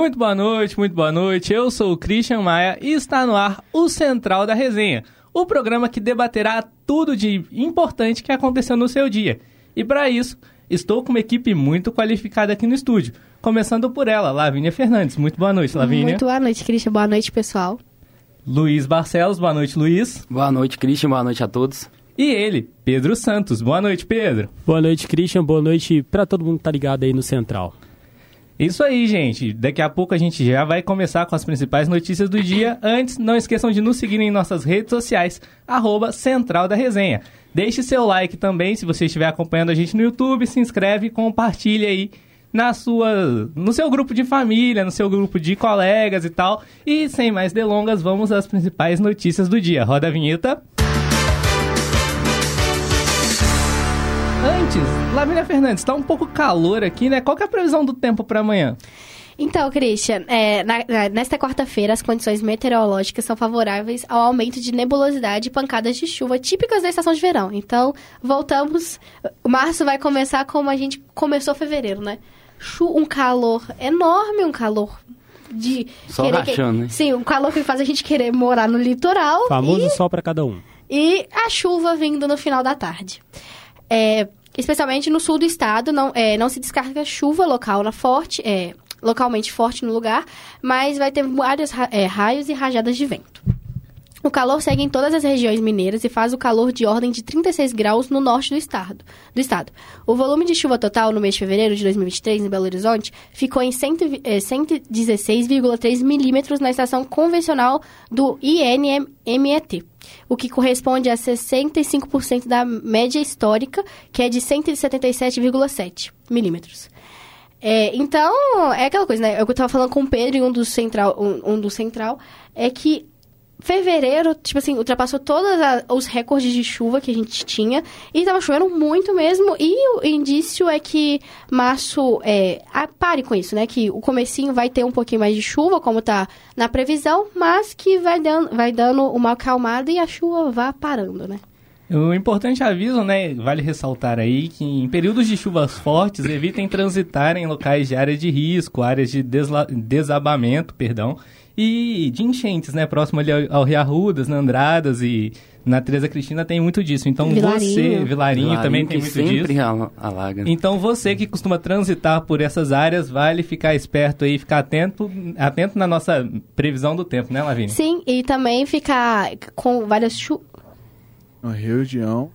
Muito boa noite, muito boa noite. Eu sou o Christian Maia e está no ar o Central da Resenha, o programa que debaterá tudo de importante que aconteceu no seu dia. E para isso, estou com uma equipe muito qualificada aqui no estúdio. Começando por ela, Lavínia Fernandes. Muito boa noite, Lavínia. Muito boa noite, Christian. Boa noite, pessoal. Luiz Barcelos. Boa noite, Luiz. Boa noite, Christian. Boa noite a todos. E ele, Pedro Santos. Boa noite, Pedro. Boa noite, Christian. Boa noite para todo mundo que tá ligado aí no Central. Isso aí, gente. Daqui a pouco a gente já vai começar com as principais notícias do dia. Antes, não esqueçam de nos seguir em nossas redes sociais, arroba Central da Resenha. Deixe seu like também, se você estiver acompanhando a gente no YouTube, se inscreve e compartilha aí na sua, no seu grupo de família, no seu grupo de colegas e tal. E sem mais delongas, vamos às principais notícias do dia. Roda a vinheta. Antes, Lavínia Fernandes, tá um pouco calor aqui, né? Qual que é a previsão do tempo para amanhã? Então, Christian, é, na, na, nesta quarta-feira, as condições meteorológicas são favoráveis ao aumento de nebulosidade e pancadas de chuva típicas da estação de verão. Então, voltamos. Março vai começar como a gente começou fevereiro, né? Chu um calor enorme, um calor de. Só rachando, que... né? Sim, um calor que faz a gente querer morar no litoral. Famoso e... sol para cada um. E a chuva vindo no final da tarde. É, especialmente no sul do estado, não, é, não se descarga chuva local na forte, é, localmente forte no lugar, mas vai ter vários é, raios e rajadas de vento. O calor segue em todas as regiões mineiras e faz o calor de ordem de 36 graus no norte do estado. Do estado. O volume de chuva total no mês de fevereiro de 2023 em Belo Horizonte ficou em 116,3 milímetros na estação convencional do INMET, o que corresponde a 65% da média histórica, que é de 177,7 milímetros. É, então, é aquela coisa, né? Eu estava falando com o Pedro um do central, um, um do central, é que fevereiro, tipo assim, ultrapassou todos os recordes de chuva que a gente tinha. E tava chovendo muito mesmo. E o indício é que março, é, ah, pare com isso, né? Que o comecinho vai ter um pouquinho mais de chuva, como tá na previsão, mas que vai dando, vai dando uma acalmada e a chuva vá parando, né? O importante aviso, né, vale ressaltar aí que em períodos de chuvas fortes, evitem transitar em locais de área de risco, áreas de desabamento, perdão, e de enchentes, né? Próximo ali ao, Rio Arrudas, na Andradas e na Teresa Cristina tem muito disso. Então Vilarinho. você, Vilarinho, Vilarinho também tem muito sempre disso. alaga. Então você que costuma transitar por essas áreas, vale ficar esperto aí, ficar atento, atento na nossa previsão do tempo, né, Lavínia? Sim, e também ficar com várias chuvas. Na região,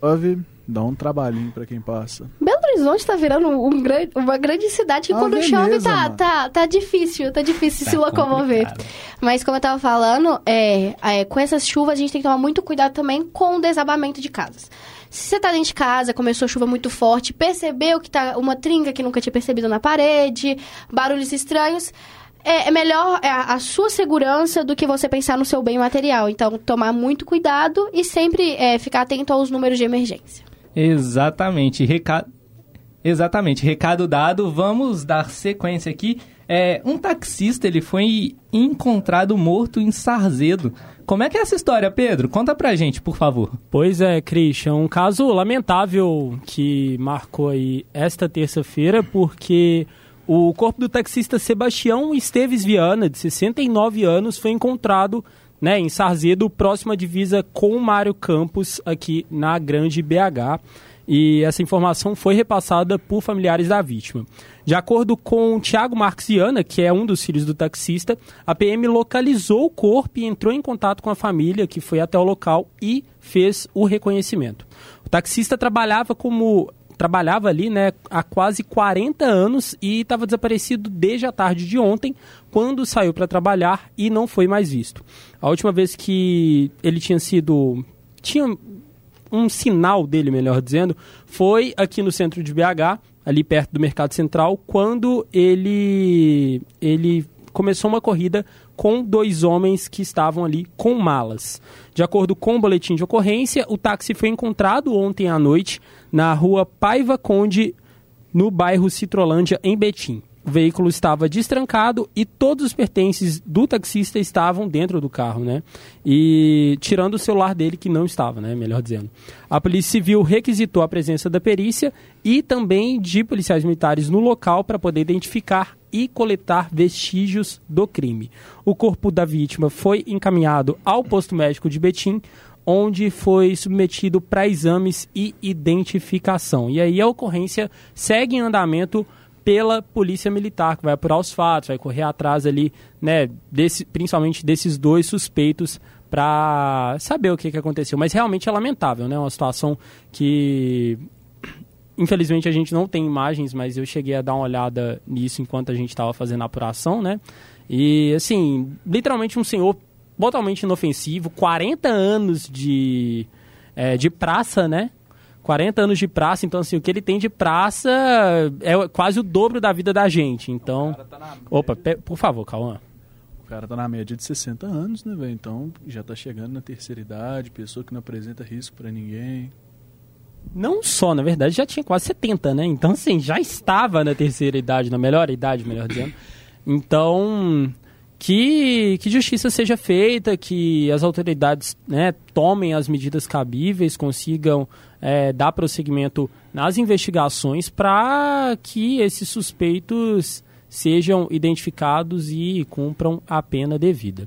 chove Dá um trabalhinho para quem passa. Horizonte tá virando um grande, uma grande cidade que ah, quando beleza, chove tá, tá, tá difícil, tá difícil tá se locomover. Complicado. Mas como eu tava falando, é, é, com essas chuvas a gente tem que tomar muito cuidado também com o desabamento de casas. Se você tá dentro de casa, começou a chuva muito forte, percebeu que tá uma trinca que nunca tinha percebido na parede, barulhos estranhos, é, é melhor é, a sua segurança do que você pensar no seu bem material. Então, tomar muito cuidado e sempre é, ficar atento aos números de emergência. Exatamente. Recado, exatamente. Recado dado. Vamos dar sequência aqui. É, um taxista ele foi encontrado morto em Sarzedo. Como é que é essa história, Pedro? Conta pra gente, por favor. Pois é, Christian, um caso lamentável que marcou aí esta terça-feira, porque o corpo do taxista Sebastião Esteves Viana, de 69 anos, foi encontrado né, em Sarzedo, próxima divisa com o Mário Campos, aqui na Grande BH. E essa informação foi repassada por familiares da vítima. De acordo com Tiago Marxiana, que é um dos filhos do taxista, a PM localizou o corpo e entrou em contato com a família, que foi até o local e fez o reconhecimento. O taxista trabalhava como trabalhava ali né, há quase 40 anos e estava desaparecido desde a tarde de ontem, quando saiu para trabalhar e não foi mais visto. A última vez que ele tinha sido. tinha um sinal dele, melhor dizendo, foi aqui no centro de BH, ali perto do Mercado Central, quando ele, ele começou uma corrida com dois homens que estavam ali com malas. De acordo com o boletim de ocorrência, o táxi foi encontrado ontem à noite na rua Paiva Conde, no bairro Citrolândia, em Betim. O veículo estava destrancado e todos os pertences do taxista estavam dentro do carro, né? E tirando o celular dele que não estava, né? Melhor dizendo. A Polícia Civil requisitou a presença da perícia e também de policiais militares no local para poder identificar e coletar vestígios do crime. O corpo da vítima foi encaminhado ao posto médico de Betim, onde foi submetido para exames e identificação. E aí a ocorrência segue em andamento pela polícia militar, que vai apurar os fatos, vai correr atrás ali, né, desse, principalmente desses dois suspeitos para saber o que, que aconteceu. Mas realmente é lamentável, né? Uma situação que infelizmente a gente não tem imagens, mas eu cheguei a dar uma olhada nisso enquanto a gente estava fazendo a apuração, né? E assim, literalmente um senhor totalmente inofensivo, 40 anos de, é, de praça, né? 40 anos de praça, então assim, o que ele tem de praça é quase o dobro da vida da gente. Então. Tá Opa, por favor, Cauã. O cara tá na média de 60 anos, né, velho? Então já tá chegando na terceira idade, pessoa que não apresenta risco para ninguém. Não só, na verdade, já tinha quase 70, né? Então, assim, já estava na terceira idade, na melhor idade, melhor dizendo. Então, que, que justiça seja feita, que as autoridades né, tomem as medidas cabíveis, consigam é, dar prosseguimento nas investigações para que esses suspeitos sejam identificados e cumpram a pena devida.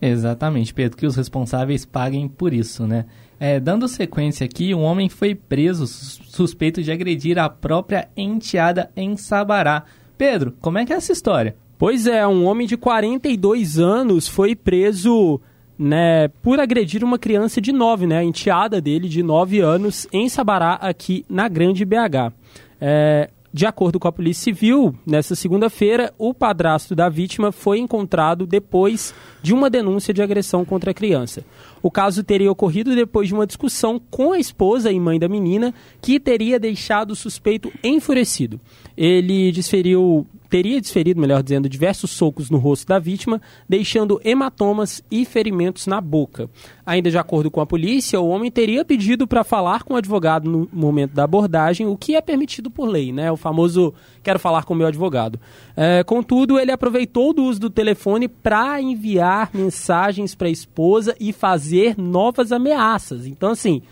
Exatamente, Pedro, que os responsáveis paguem por isso, né? É, dando sequência aqui, um homem foi preso suspeito de agredir a própria enteada em Sabará. Pedro, como é que é essa história? Pois é, um homem de 42 anos foi preso né, por agredir uma criança de 9, né, a enteada dele de 9 anos, em Sabará, aqui na Grande BH. É, de acordo com a Polícia Civil, nessa segunda-feira, o padrasto da vítima foi encontrado depois de uma denúncia de agressão contra a criança. O caso teria ocorrido depois de uma discussão com a esposa e mãe da menina, que teria deixado o suspeito enfurecido. Ele desferiu teria desferido, melhor dizendo, diversos socos no rosto da vítima, deixando hematomas e ferimentos na boca. Ainda de acordo com a polícia, o homem teria pedido para falar com o advogado no momento da abordagem, o que é permitido por lei, né? O famoso quero falar com o meu advogado. É, contudo, ele aproveitou do uso do telefone para enviar mensagens para a esposa e fazer novas ameaças. Então, assim,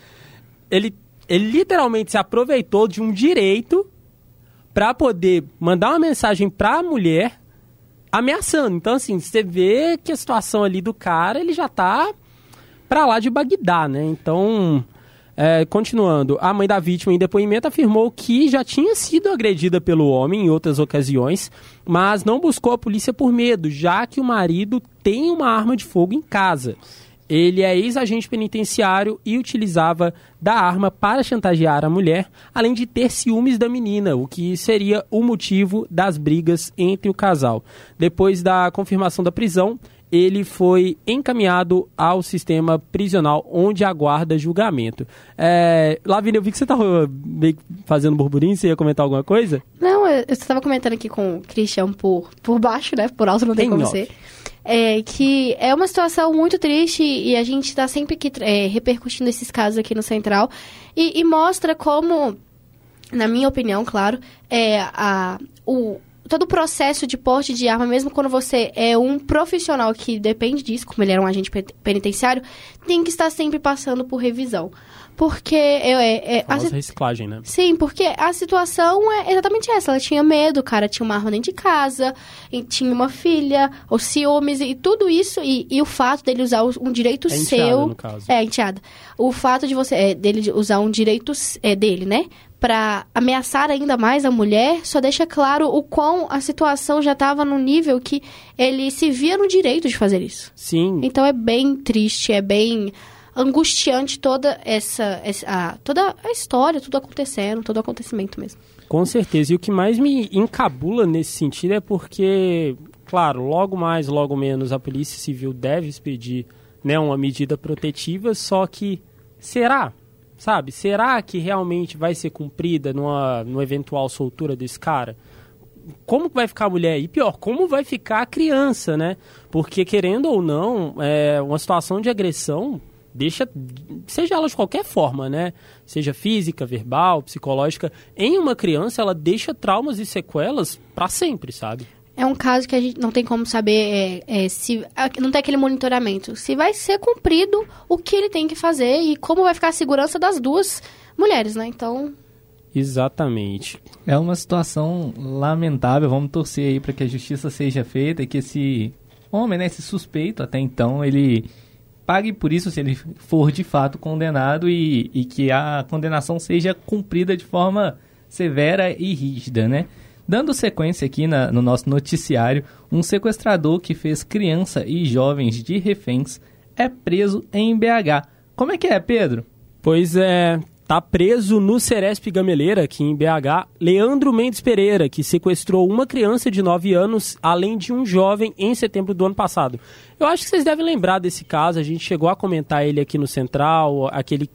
ele, ele literalmente se aproveitou de um direito para poder mandar uma mensagem para a mulher ameaçando. Então, assim, você vê que a situação ali do cara, ele já tá para lá de Bagdá, né? Então, é, continuando, a mãe da vítima em depoimento afirmou que já tinha sido agredida pelo homem em outras ocasiões, mas não buscou a polícia por medo, já que o marido tem uma arma de fogo em casa. Ele é ex-agente penitenciário e utilizava da arma para chantagear a mulher, além de ter ciúmes da menina, o que seria o motivo das brigas entre o casal. Depois da confirmação da prisão, ele foi encaminhado ao sistema prisional, onde aguarda julgamento. É, Lavínia, eu vi que você estava fazendo burburinho, você ia comentar alguma coisa? Não, eu estava comentando aqui com o Christian por, por baixo, né? Por alto não tem, tem como ser é, que é uma situação muito triste e a gente está sempre aqui, é, repercutindo esses casos aqui no Central e, e, mostra como, na minha opinião, claro, é, a, o, todo o processo de porte de arma, mesmo quando você é um profissional que depende disso, como ele era um agente penitenciário, tem que estar sempre passando por revisão. Porque é, é, a reciclagem, né? Sim, porque a situação é exatamente essa. Ela tinha medo, o cara tinha uma arma dentro de casa, tinha uma filha, os ciúmes e tudo isso. E, e o fato dele usar um direito é seu. No caso. É, enteada. O fato de você. É, dele usar um direito é, dele, né? para ameaçar ainda mais a mulher, só deixa claro o quão a situação já estava no nível que ele se via no direito de fazer isso. Sim. Então é bem triste, é bem angustiante toda essa, essa toda a história, tudo acontecendo, todo o acontecimento mesmo. Com certeza. E o que mais me encabula nesse sentido é porque, claro, logo mais, logo menos, a Polícia Civil deve expedir né, uma medida protetiva, só que será? Sabe? Será que realmente vai ser cumprida numa, numa eventual soltura desse cara? Como vai ficar a mulher? E pior, como vai ficar a criança, né? Porque, querendo ou não, é, uma situação de agressão deixa, seja ela de qualquer forma, né? Seja física, verbal, psicológica, em uma criança ela deixa traumas e sequelas para sempre, sabe? É um caso que a gente não tem como saber é, é, se. Não tem aquele monitoramento. Se vai ser cumprido o que ele tem que fazer e como vai ficar a segurança das duas mulheres, né? Então. Exatamente. É uma situação lamentável. Vamos torcer aí para que a justiça seja feita e que esse homem, né, esse suspeito até então, ele pague por isso se ele for de fato condenado e, e que a condenação seja cumprida de forma severa e rígida, né? Dando sequência aqui na, no nosso noticiário, um sequestrador que fez criança e jovens de reféns é preso em BH. Como é que é, Pedro? Pois é, tá preso no Ceresp Gameleira, aqui em BH, Leandro Mendes Pereira, que sequestrou uma criança de 9 anos, além de um jovem, em setembro do ano passado. Eu acho que vocês devem lembrar desse caso, a gente chegou a comentar ele aqui no Central, aquele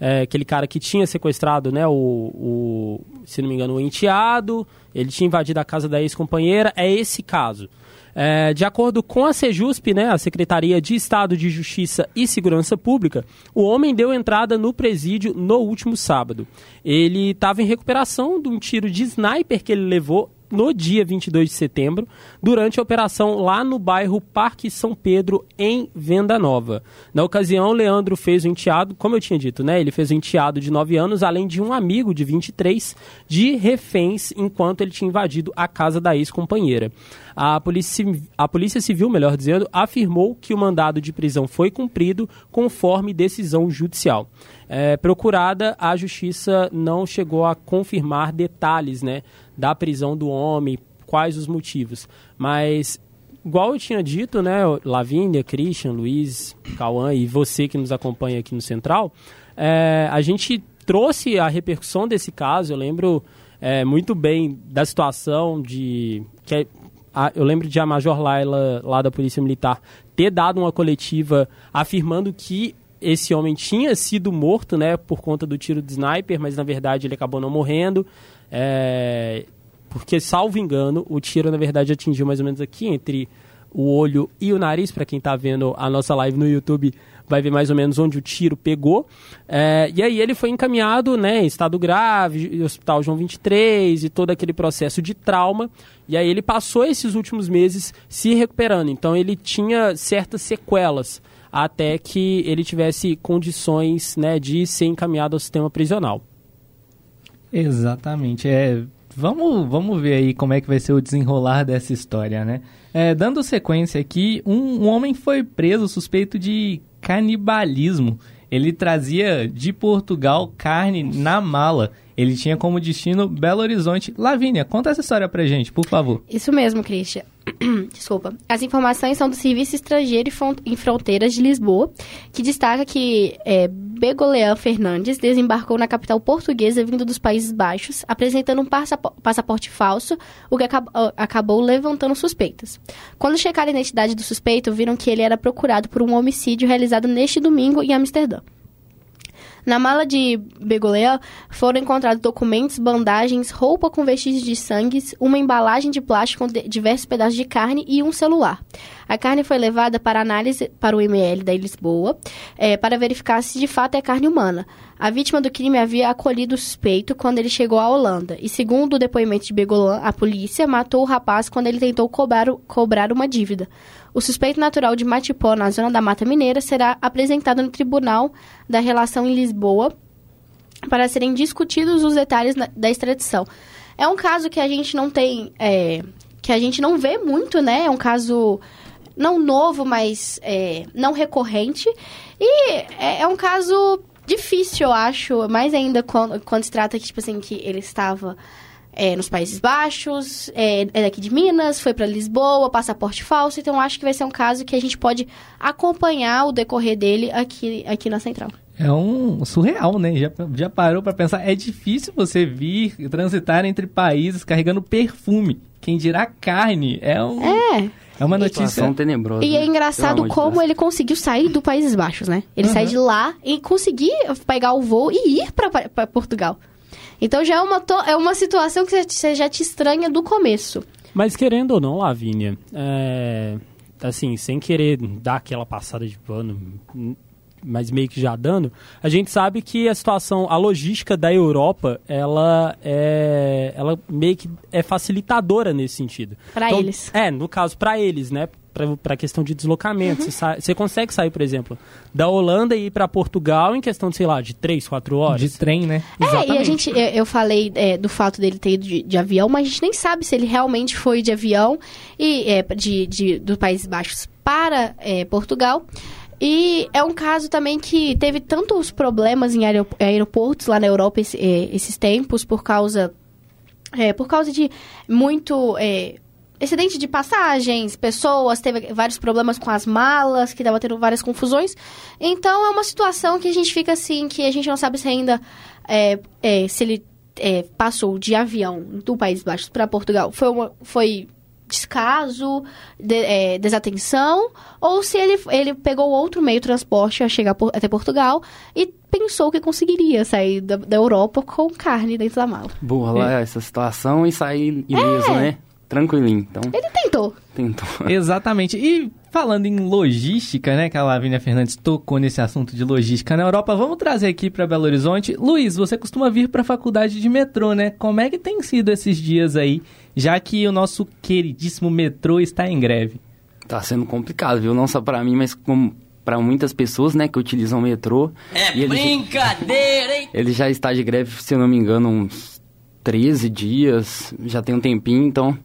é, aquele cara que tinha sequestrado, né, o, o, se não me engano, o enteado, ele tinha invadido a casa da ex-companheira, é esse caso. É, de acordo com a Sejusp, né, a Secretaria de Estado de Justiça e Segurança Pública, o homem deu entrada no presídio no último sábado. Ele estava em recuperação de um tiro de sniper que ele levou no dia 22 de setembro, durante a operação lá no bairro Parque São Pedro, em Venda Nova. Na ocasião, Leandro fez o enteado, como eu tinha dito, né? Ele fez o enteado de 9 anos, além de um amigo de 23, de reféns, enquanto ele tinha invadido a casa da ex-companheira. A polícia, a polícia Civil, melhor dizendo, afirmou que o mandado de prisão foi cumprido conforme decisão judicial. É, procurada, a justiça não chegou a confirmar detalhes né, da prisão do homem, quais os motivos. Mas, igual eu tinha dito, né, Lavínia, Christian, Luiz, Cauã e você que nos acompanha aqui no Central, é, a gente trouxe a repercussão desse caso. Eu lembro é, muito bem da situação de. que é, a, eu lembro de a Major Laila, lá da Polícia Militar, ter dado uma coletiva afirmando que esse homem tinha sido morto, né, por conta do tiro de sniper, mas na verdade ele acabou não morrendo. É, porque, salvo engano, o tiro na verdade atingiu mais ou menos aqui entre o olho e o nariz. Para quem está vendo a nossa live no YouTube, vai ver mais ou menos onde o tiro pegou. É, e aí ele foi encaminhado, né, em estado grave, Hospital João 23 e todo aquele processo de trauma. E aí ele passou esses últimos meses se recuperando. Então ele tinha certas sequelas até que ele tivesse condições, né, de ser encaminhado ao sistema prisional. Exatamente. É, vamos, vamos ver aí como é que vai ser o desenrolar dessa história, né? É, dando sequência aqui, um, um homem foi preso suspeito de canibalismo. Ele trazia de Portugal carne na mala. Ele tinha como destino Belo Horizonte. Lavínia, conta essa história pra gente, por favor. Isso mesmo, Christian. Desculpa. As informações são do Serviço Estrangeiro em Fronteiras de Lisboa, que destaca que é, Begolean Fernandes desembarcou na capital portuguesa vindo dos Países Baixos, apresentando um passaporte falso, o que acabou levantando suspeitas. Quando checaram a identidade do suspeito, viram que ele era procurado por um homicídio realizado neste domingo em Amsterdã. Na mala de Begolea foram encontrados documentos, bandagens, roupa com vestígios de sangue, uma embalagem de plástico com diversos pedaços de carne e um celular. A carne foi levada para análise para o ML da Lisboa é, para verificar se de fato é carne humana. A vítima do crime havia acolhido o suspeito quando ele chegou à Holanda e, segundo o depoimento de Begolan, a polícia matou o rapaz quando ele tentou cobrar, cobrar uma dívida. O suspeito natural de Matipó, na zona da Mata Mineira, será apresentado no Tribunal da Relação em Lisboa para serem discutidos os detalhes da extradição. É um caso que a gente não tem, é, que a gente não vê muito, né? É um caso não novo, mas é, não recorrente. E é, é, um caso difícil, eu acho, mais ainda quando, quando se trata que, tipo assim, que ele estava é, nos Países Baixos, é, é daqui de Minas, foi para Lisboa, passaporte falso. Então, acho que vai ser um caso que a gente pode acompanhar o decorrer dele aqui, aqui na Central. É um surreal, né? Já, já parou para pensar? É difícil você vir transitar entre países carregando perfume. Quem dirá carne? É um. É. É uma notícia tenebrosa. E é engraçado como ele conseguiu sair do Países Baixos, né? Ele uhum. sai de lá e conseguir pegar o voo e ir para Portugal. Então já é uma, é uma situação que você já te estranha do começo. Mas querendo ou não, Lavínia, é, assim, sem querer dar aquela passada de pano, mas meio que já dando, a gente sabe que a situação, a logística da Europa, ela é, ela meio que é facilitadora nesse sentido. Para Então, eles. É, no caso, para eles, né? Para a questão de deslocamento. Uhum. Você, sai- você consegue sair, por exemplo, da Holanda e ir para Portugal em questão de, sei lá, de 3, 4 horas. De trem, né? É, e a Exatamente. gente, eu, falei é, do fato dele ter ido de, de avião, mas a gente nem sabe se ele realmente foi de avião e é, de, de, dos Países Baixos para é, Portugal. E é um caso também que teve tantos problemas em aerop- aeroportos lá na Europa esse- é, esses tempos por causa é, por causa de muito é, excedente de passagens, pessoas, teve vários problemas com as malas, que tava tendo várias confusões. Então é uma situação que a gente fica assim, que a gente não sabe se ainda é, é, se ele passou de avião do País Baixo para Portugal. Foi, uma, foi descaso, de- é, desatenção, ou se ele, ele pegou outro meio de transporte a chegar por- até Portugal e pensou que conseguiria sair da, da Europa com carne dentro da mala. Burlar essa situação e sair ileso, É. né? Tranquilinho. Então, Ele tentou. tentou. Exatamente. E falando em logística, né, que a Lavínia Fernandes tocou nesse assunto de logística na Europa, vamos trazer aqui para Belo Horizonte. Luiz, você costuma vir para a faculdade de metrô, né? Como é que tem sido esses dias aí, já que o nosso queridíssimo metrô está em greve? Tá sendo complicado, viu? Não só pra mim, mas como pra muitas pessoas, né, que utilizam o metrô. É E ele- brincadeira, hein? Ele já está de greve, se eu não me engano, uns 13 dias, já tem um tempinho, então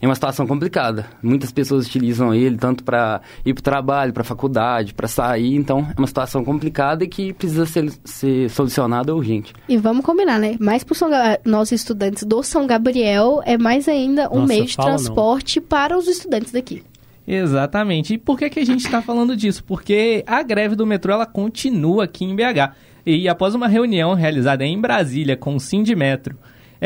é uma situação complicada. Muitas pessoas utilizam ele tanto para ir para o trabalho, para a faculdade, para sair, então é uma situação complicada e que precisa ser, ser solucionada urgente. E vamos combinar, né? Mais Ga- nós estudantes do São Gabriel, é mais ainda um Nossa, meio de fala não. transporte para os estudantes daqui. Exatamente. E por que, que a gente está falando disso? Porque a greve do metrô ela continua aqui em BH. E após uma reunião realizada em Brasília com o Sindimetro,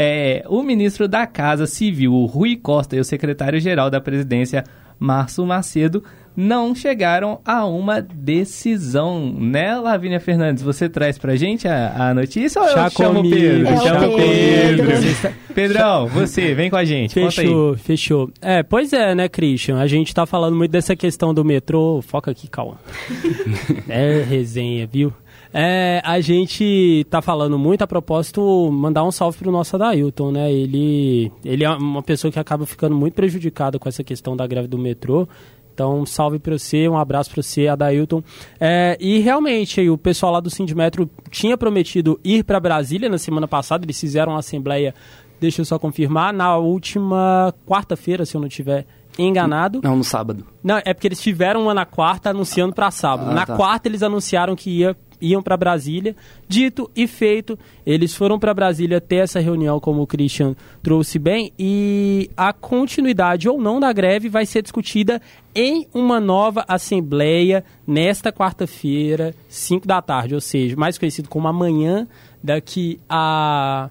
é, o ministro da Casa Civil, o Rui Costa, e o secretário-geral da presidência, Márcio Macedo, não chegaram a uma decisão, né, Lavínia Fernandes? Você traz pra gente a, a notícia ou eu Já chamo comigo, Pedro? É o Chama o Pedro. Pedro. Pedrão, você, vem com a gente. Fechou, fechou. É, pois é, né, Christian? A gente tá falando muito dessa questão do metrô. Foca aqui, calma. é resenha, viu? É, a gente tá falando muito a propósito, mandar um salve pro nosso Adailton, né? Ele, ele é uma pessoa que acaba ficando muito prejudicada com essa questão da greve do metrô. Então, salve para você, um abraço para você, Adailton. É, e realmente, o pessoal lá do Sindmetro tinha prometido ir para Brasília na semana passada, eles fizeram uma assembleia, deixa eu só confirmar, na última quarta-feira, se eu não estiver enganado. Não, no sábado. Não, é porque eles tiveram uma na quarta anunciando para sábado. Ah, na tá. quarta eles anunciaram que ia, iam para Brasília. Dito e feito, eles foram para Brasília ter essa reunião, como o Christian trouxe bem, e a continuidade ou não da greve vai ser discutida em uma nova assembleia nesta quarta-feira, 5 da tarde, ou seja, mais conhecido como amanhã, daqui a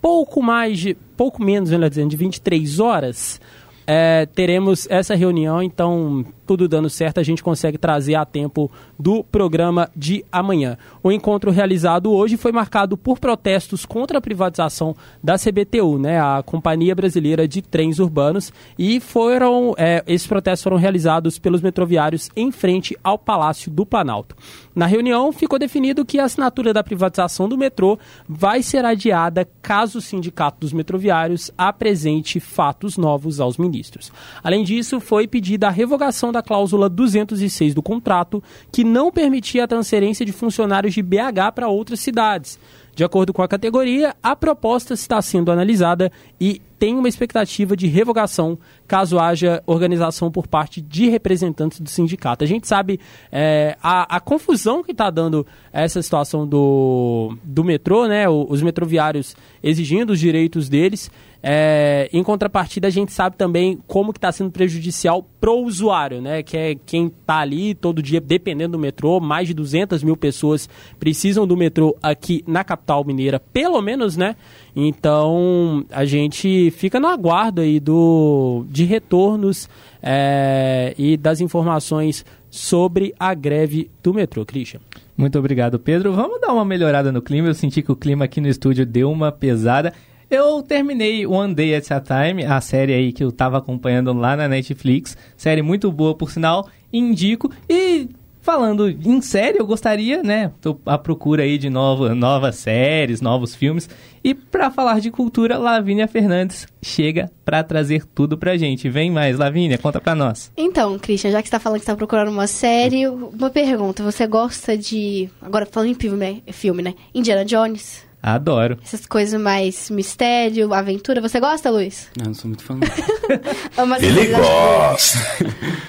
pouco mais de, pouco menos, melhor dizendo, de 23 horas. É, teremos essa reunião, então, tudo dando certo, a gente consegue trazer a tempo do programa de amanhã. O encontro realizado hoje foi marcado por protestos contra a privatização da CBTU, né, a Companhia Brasileira de Trens Urbanos, e foram é, esses protestos foram realizados pelos metroviários em frente ao Palácio do Planalto. Na reunião, ficou definido que a assinatura da privatização do metrô vai ser adiada caso o Sindicato dos Metroviários apresente fatos novos aos ministros. Além disso, foi pedida a revogação da cláusula 206 do contrato, que não permitia a transferência de funcionários de BH para outras cidades. De acordo com a categoria, a proposta está sendo analisada e tem uma expectativa de revogação caso haja organização por parte de representantes do sindicato. A gente sabe é, a, a confusão que está dando essa situação do, do metrô, né? Os metroviários exigindo os direitos deles. É, em contrapartida, a gente sabe também como que está sendo prejudicial pro usuário, né? Que é quem está ali todo dia dependendo do metrô. Mais de 200 mil pessoas precisam do metrô aqui na capital mineira, pelo menos, né? Então, a gente fica no aguardo aí do, de retornos é, e das informações sobre a greve do metrô, Christian. Muito obrigado, Pedro. Vamos dar uma melhorada no clima. Eu senti que o clima aqui no estúdio deu uma pesada. Eu terminei One Day at a Time, a série aí que eu tava acompanhando lá na Netflix. Série muito boa, por sinal. Indico. E falando em série, eu gostaria, né? Tô à procura aí de novo, novas séries, novos filmes. E para falar de cultura, Lavínia Fernandes chega para trazer tudo pra gente. Vem mais, Lavínia, conta pra nós. Então, Christian, já que você tá falando que tá procurando uma série, uma pergunta. Você gosta de. Agora falando em filme, né? Filme, né? Indiana Jones? Adoro. Essas coisas mais mistério, aventura. Você gosta, Luiz? Não, não sou muito fã. Ele gosta.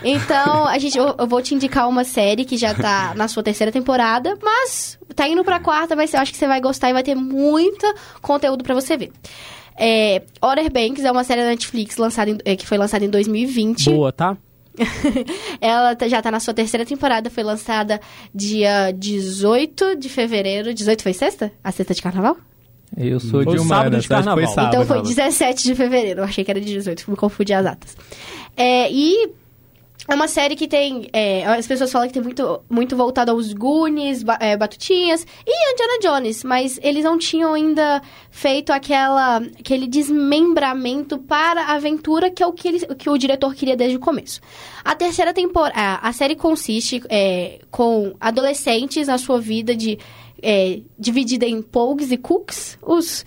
Então, a gente, eu, eu vou te indicar uma série que já tá na sua terceira temporada, mas tá indo pra quarta, vai ser, eu acho que você vai gostar e vai ter muito conteúdo pra você ver. É, Outer Banks é uma série da Netflix lançada em- é, que foi lançada em 2020. Boa, tá? Ela tá- já tá na sua terceira temporada, foi lançada dia 18 de fevereiro. 18 foi sexta? A sexta de carnaval? Eu sou Foi de sábado humanas, de carnaval. foi sábado. então foi 17 de fevereiro. Eu achei que era de 18, me confundi as datas. É, e é uma série que tem. é, as pessoas falam que tem muito, muito voltado aos Goonies, ba- é, Batutinhas e Indiana Jones, mas eles não tinham ainda feito aquela, aquele desmembramento para a aventura, que é o que, eles, que o diretor queria desde o começo. A terceira temporada. A série consiste é, com adolescentes na sua vida de. É, dividida em Pogues e Cooks. Os.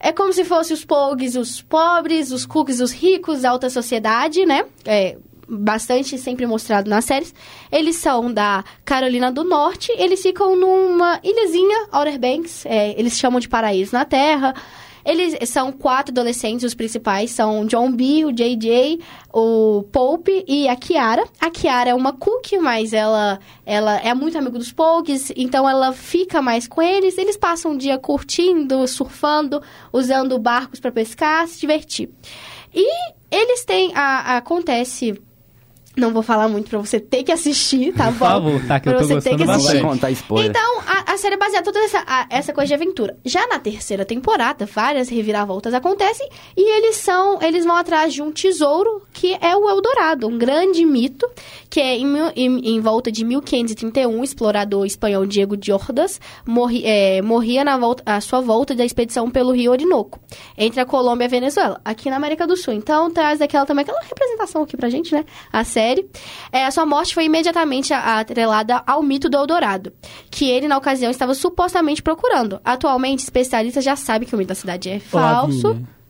É como se fossem os Pogues, os pobres, os Cooks, os ricos, da alta sociedade, né? É, bastante sempre mostrado nas séries. Eles são da Carolina do Norte, eles ficam numa ilhazinha, Outer Banks, é, eles chamam de paraíso na Terra. Eles são quatro adolescentes, os principais são John B, o JJ, o Pope e a Kiara. A Kiara é uma cookie, mas ela, ela é muito amigo dos Pogues, então ela fica mais com eles. Eles passam o dia curtindo, surfando, usando barcos para pescar, se divertir. E eles têm. A, a- acontece. Não vou falar muito pra você ter que assistir, tá Por bom? favor, tá? Que eu Pra tô você ter que assistir. contar spoiler. Então, a, a série é baseada toda essa, a- essa coisa de aventura. Já na terceira temporada, várias reviravoltas acontecem e eles são, eles vão atrás de um tesouro que é o Eldorado, um grande mito que é em, em- em volta de 1531, o explorador espanhol Diego de Ordas morri, é, morria na volta, a sua volta da expedição pelo Rio Orinoco, entre a Colômbia e a Venezuela, aqui na América do Sul. Então, traz daquela também aquela representação aqui pra gente, né? A série. É, a sua morte foi imediatamente atrelada ao mito do Eldorado, que ele, na ocasião, estava supostamente procurando. Atualmente, especialistas já sabem que o mito da cidade é falso. Lavínia.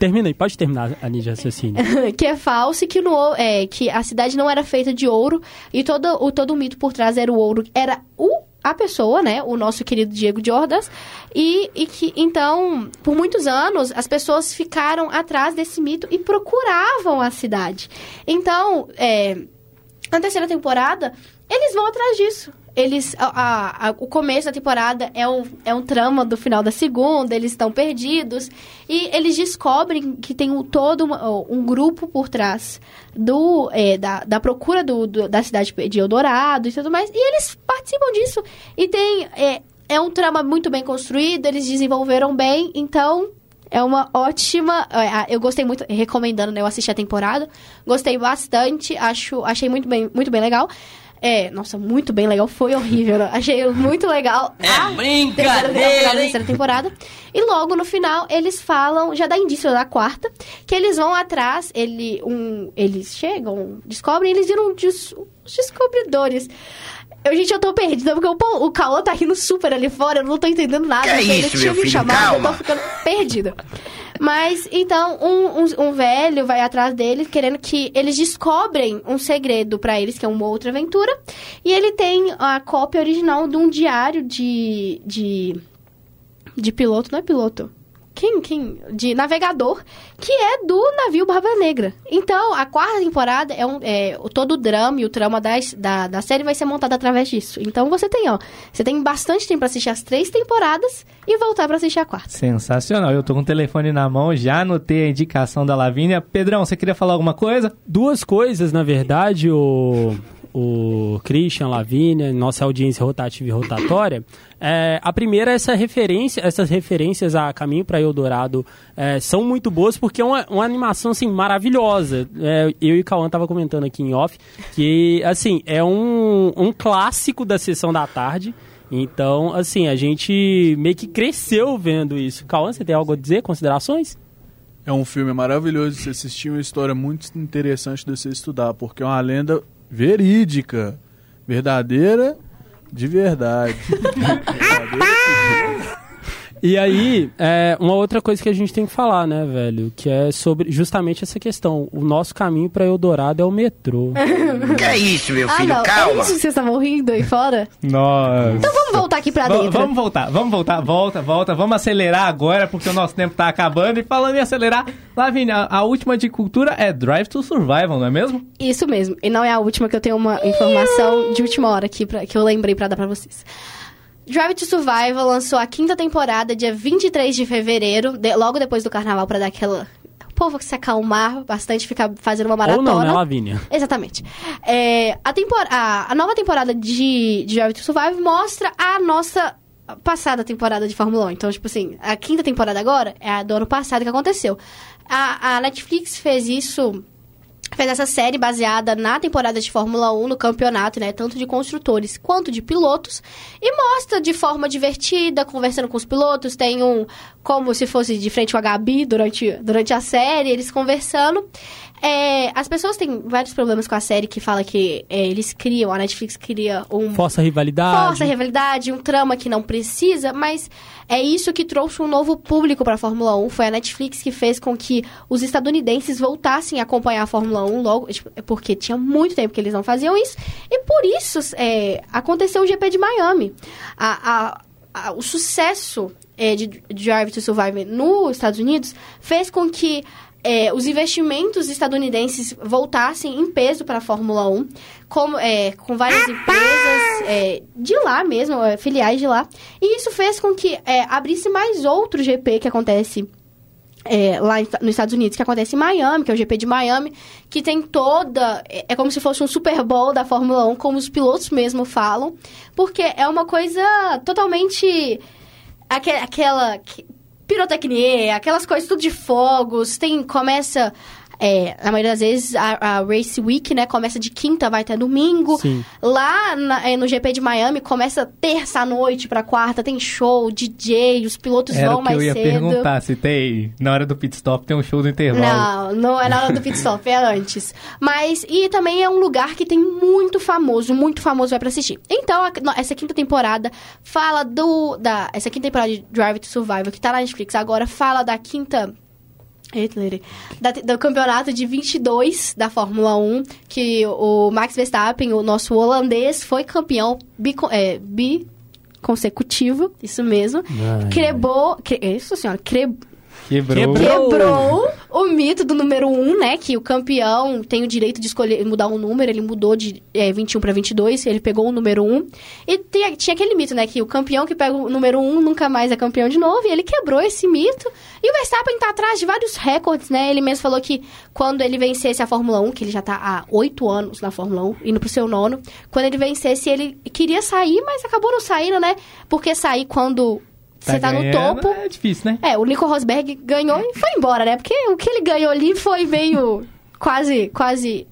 Termina aí, pode terminar a ninja raciocínio. que é falso e que, no, é, que a cidade não era feita de ouro e todo o, todo o mito por trás era o ouro, era o a pessoa, né, o nosso querido Diego de Ordas, e, e que, então, por muitos anos, as pessoas ficaram atrás desse mito e procuravam a cidade. Então, é, na terceira temporada, eles vão atrás disso. Eles, a- a- o começo da temporada é um, é um trama do final da segunda, eles estão perdidos. E eles descobrem que tem um, todo uma- um grupo por trás do, é, da, da procura do, do- da cidade de Eldorado e tudo mais. E eles participam disso. E tem. É, é um trama muito bem construído, eles desenvolveram bem, então é uma ótima. é, Eu gostei muito, recomendando, né? Eu assisti a temporada. Gostei bastante. Acho, achei muito bem, muito bem legal. É, nossa, muito bem legal. Foi horrível. né? Achei muito legal. É brincadeira, da terceira temporada. E logo no final, eles falam, já dá indício da quarta, que eles vão atrás, ele, um, eles chegam, descobrem, eles viram des- os descobridores. Eu, gente, eu tô perdida, porque o, o Cauã tá rindo super ali fora, eu não tô entendendo nada. Que é então ele isso, tinha me chamado, eu tô ficando perdida. Mas, então, um, um, um velho vai atrás deles, querendo que eles descobrem um segredo pra eles, que é uma outra aventura. E ele tem a cópia original de um diário de... de, de piloto, não é piloto? Quem, quem? De navegador, que é do navio Barba Negra. Então, a quarta temporada é um. É, o- todo o drama e o trama das, da, da série vai ser montado através disso. Então você tem, ó. Você tem bastante tempo pra assistir as três temporadas e voltar pra assistir a quarta. Sensacional. Eu tô com o telefone na mão, já anotei a indicação da Lavínia. Pedrão, você queria falar alguma coisa? Duas coisas, na verdade, o, o Christian, Lavínia, nossa audiência rotativa e rotatória. É, a primeira, essa referência, essas referências a Caminho para Eldorado é, são muito boas porque é uma, uma animação assim, maravilhosa. É, eu e o Cauã tava comentando aqui em off que assim, é um, um clássico da sessão da tarde. Então, assim, a gente meio que cresceu vendo isso. Cauã, você tem algo a dizer? Considerações? É um filme maravilhoso de se assistir, uma história muito interessante de se estudar, porque é uma lenda verídica. Verdadeira de verdade. Verdadeira E aí, é, uma outra coisa que a gente tem que falar, né, velho? Que é sobre justamente essa questão. O nosso caminho pra Eldorado é o metrô. Que é isso, meu Ah, filho? não. É Calma. isso que vocês estavam rindo aí fora? Nossa. Então vamos voltar aqui pra dentro. vamos voltar, vamos voltar, volta, volta, vamos acelerar agora, porque o nosso tempo tá acabando. E falando em acelerar, Lavínia, a, a última de cultura é Drive to Survival, não é mesmo? Isso mesmo. E não é a última que eu tenho uma informação de última hora aqui pra, que eu lembrei pra dar pra vocês. Drive to Survival lançou a quinta temporada dia 23 de fevereiro, de- logo depois do carnaval, pra dar aquela. O povo se acalmar bastante, ficar fazendo uma Ou maratona. não, né, Lavínia? Exatamente. É, a, tempor- a- a nova temporada de, de Drive to Survive mostra a nossa passada temporada de Fórmula 1. Então, tipo assim, a quinta temporada agora é a do ano passado que aconteceu. A, a Netflix fez isso fez essa série baseada na temporada de Fórmula 1 no campeonato, né, tanto de construtores quanto de pilotos, e mostra de forma divertida, conversando com os pilotos, tem um como se fosse de frente com a Gabi durante, durante a série, eles conversando. É, as pessoas têm vários problemas com a série que fala que é, eles criam, a Netflix cria um Força rivalidade. força, rivalidade, um trama que não precisa, mas é isso que trouxe um novo público para a Fórmula 1. Foi a Netflix que fez com que os estadunidenses voltassem a acompanhar a Fórmula 1 logo, tipo, é porque tinha muito tempo que eles não faziam isso, e por isso é, aconteceu o GP de Miami. A- a- o sucesso é, de Drive to Survive nos Estados Unidos fez com que é, os investimentos estadunidenses voltassem em peso para a Fórmula 1, como, é, com várias empresas é, de lá mesmo, é, filiais de lá. E isso fez com que é, abrisse mais outro GP que acontece é, lá nos Estados Unidos, que acontece em Miami, que é o GP de Miami, que tem toda. É, é como se fosse um Super Bowl da Fórmula 1, como os pilotos mesmo falam, porque é uma coisa totalmente. aque- aquela. Pirotecnia, aquelas coisas tudo de fogos, tem. começa. É, na maioria das vezes, a, a Race Week, né, começa de quinta, vai até domingo. Sim. Lá na- é, no GP de Miami, começa terça-noite pra quarta, tem show, DJ, os pilotos Era vão mais eu ia cedo. perguntar, se tem, na hora do pit stop tem um show do intervalo. Não, não é na hora do pit stop, é antes. Mas, e também é um lugar que tem muito famoso, muito famoso vai pra assistir. Então, a- essa quinta temporada fala do, da, essa quinta temporada de Drive to Survival, que tá na Netflix agora, fala da quinta... Da- do campeonato de 22 da Fórmula 1, que o Max Verstappen, o nosso holandês, foi campeão bico, é, bi consecutivo, isso mesmo. Ai. Crebou, cre, isso senhora, cre, Quebrou. Quebrou. o mito do número 1, um, né? Que o campeão tem o direito de escolher mudar um número. Ele mudou de é, 21 para 22, ele pegou o número 1. Um, e tem- tinha aquele mito, né? Que o campeão que pega o número 1 um nunca mais é campeão de novo. E ele quebrou esse mito. E o Verstappen tá atrás de vários recordes, né? Ele mesmo falou que quando ele vencesse a Fórmula 1, que ele já tá há oito anos na Fórmula 1, indo pro seu nono, quando ele vencesse, ele queria sair, mas acabou não saindo, né? Porque sair quando você tá no topo. É difícil, né? É, o Nico Rosberg ganhou e foi embora, né? Porque o que ele ganhou ali foi meio quase, quase.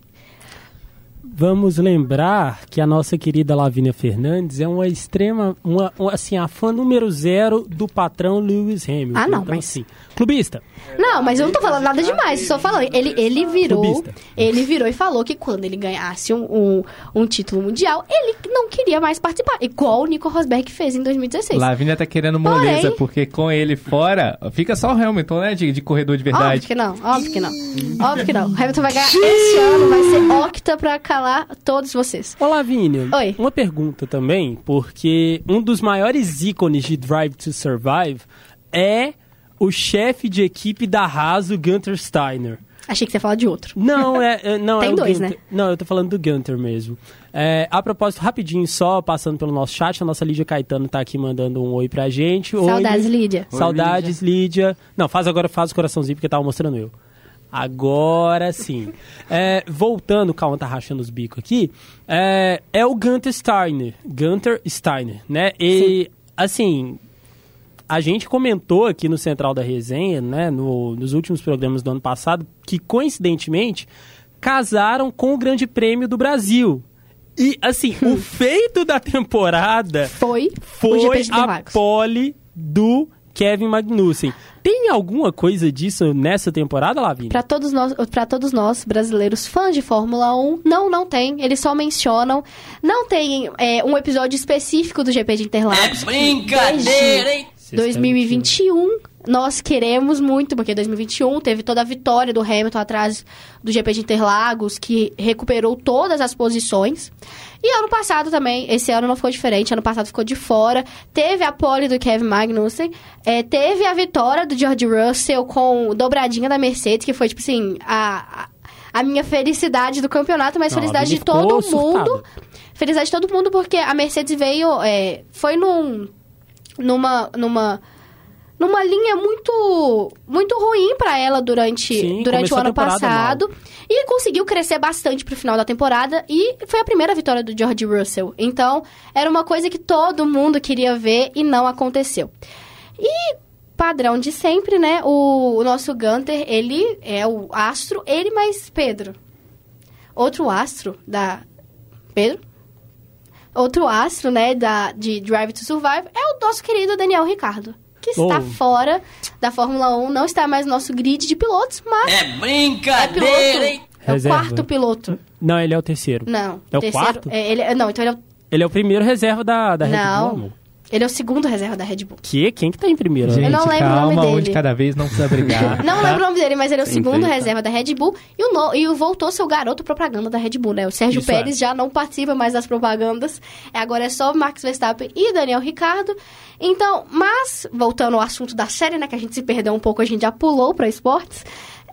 Vamos lembrar que a nossa querida Lavínia Fernandes é uma extrema, uma, uma, assim, a fã número zero do patrão Lewis Hamilton. Ah, não, então, mas- assim, clubista. Não, mas eu não tô falando nada demais, só falando. Ele, ele virou. Clubista. Ele virou e falou que quando ele ganhasse um, um, um título mundial, ele não queria mais participar. Igual o Nico Rosberg fez em 2016. Lavínia tá querendo moleza, Porém- porque com ele fora, fica só o Hamilton, né? De, de corredor de Óbvio verdade. que não, óbvio que não. Óbvio que não. O Hamilton vai ganhar esse ano, vai ser octa pra calar todos vocês. Ô, Lavínia, Oi. uma pergunta também, porque um dos maiores ícones de Drive to Survive é o chefe de equipe da Haas, o Gunter Steiner. Achei que você ia falar de outro. Não, é, é- não, Tem é dois, Gunter. né? Não, eu tô falando do Gunter mesmo. É, a propósito, rapidinho só, passando pelo nosso chat, a nossa Lídia Caetano tá aqui mandando um oi pra gente. Oi, Saudades, Lídia. Saudades, Lídia. Não, faz agora, faz o coraçãozinho, porque tava mostrando eu. Agora sim. É, voltando, calma, tá rachando os bicos aqui. É, é o Gunter Steiner. Gunter Steiner, né? E, assim, a gente comentou aqui no Central da Resenha, né, no- nos últimos programas do ano passado, que coincidentemente casaram com o Grande Prêmio do Brasil. E, assim, o feito da temporada Foi, o foi a pole do Kevin Magnussen. Tem alguma coisa disso nessa temporada, Lavínia? Pra todos nós, para todos nós brasileiros fãs de Fórmula 1, não, não tem. Eles só mencionam. Não tem é, um episódio específico do GP de Interlagos. Brincadeira, hein? 2021, nós queremos muito, porque 2021 teve toda a vitória do Hamilton atrás do GP de Interlagos, que recuperou todas as posições. E ano passado também, esse ano não ficou diferente, ano passado ficou de fora. Teve a pole do Kevin Magnussen, é, teve a vitória do George Russell com dobradinha da Mercedes, que foi, tipo assim, a, a a minha felicidade do campeonato, mas Não, felicidade de todo mundo. Felicidade de todo mundo, porque a Mercedes veio. é, foi num. numa. numa. Numa linha muito. muito ruim pra ela durante, Sim, durante o ano passado. E conseguiu crescer bastante pro final da temporada. E foi a primeira vitória do George Russell. Então, era uma coisa que todo mundo queria ver e não aconteceu. E padrão de sempre, né? O, o nosso Gunter, ele é o astro, ele mais Pedro. Outro astro da. Pedro? Outro astro, né, da, de Drive to Survive é o nosso querido Daniel Ricardo. Que está Oh. fora da Fórmula 1, não está mais no nosso grid de pilotos, mas É é piloto. brincadeira, hein? É o Reserva. quarto piloto. Não, ele é o terceiro. Não. É o terceiro, quarto? é, ele, não, então ele é o, Ele é o primeiro reserva da, da Red Não. Bull, amor. Ele é o segundo reserva da Red Bull. Que? Quem que tá em primeiro? Gente, não lembro o nome calma, um dele. de cada vez, não precisa brigar. Não tá? lembro o nome dele, mas ele é o Sem segundo reserva da Red Bull. E o, no, e o voltou seu garoto propaganda da Red Bull, né? O Sérgio Isso Pérez já não participa mais das propagandas. É, Agora é só Max Verstappen e Daniel Ricardo. Então, mas, voltando ao assunto da série, né? Que a gente se perdeu um pouco, a gente já pulou para esportes.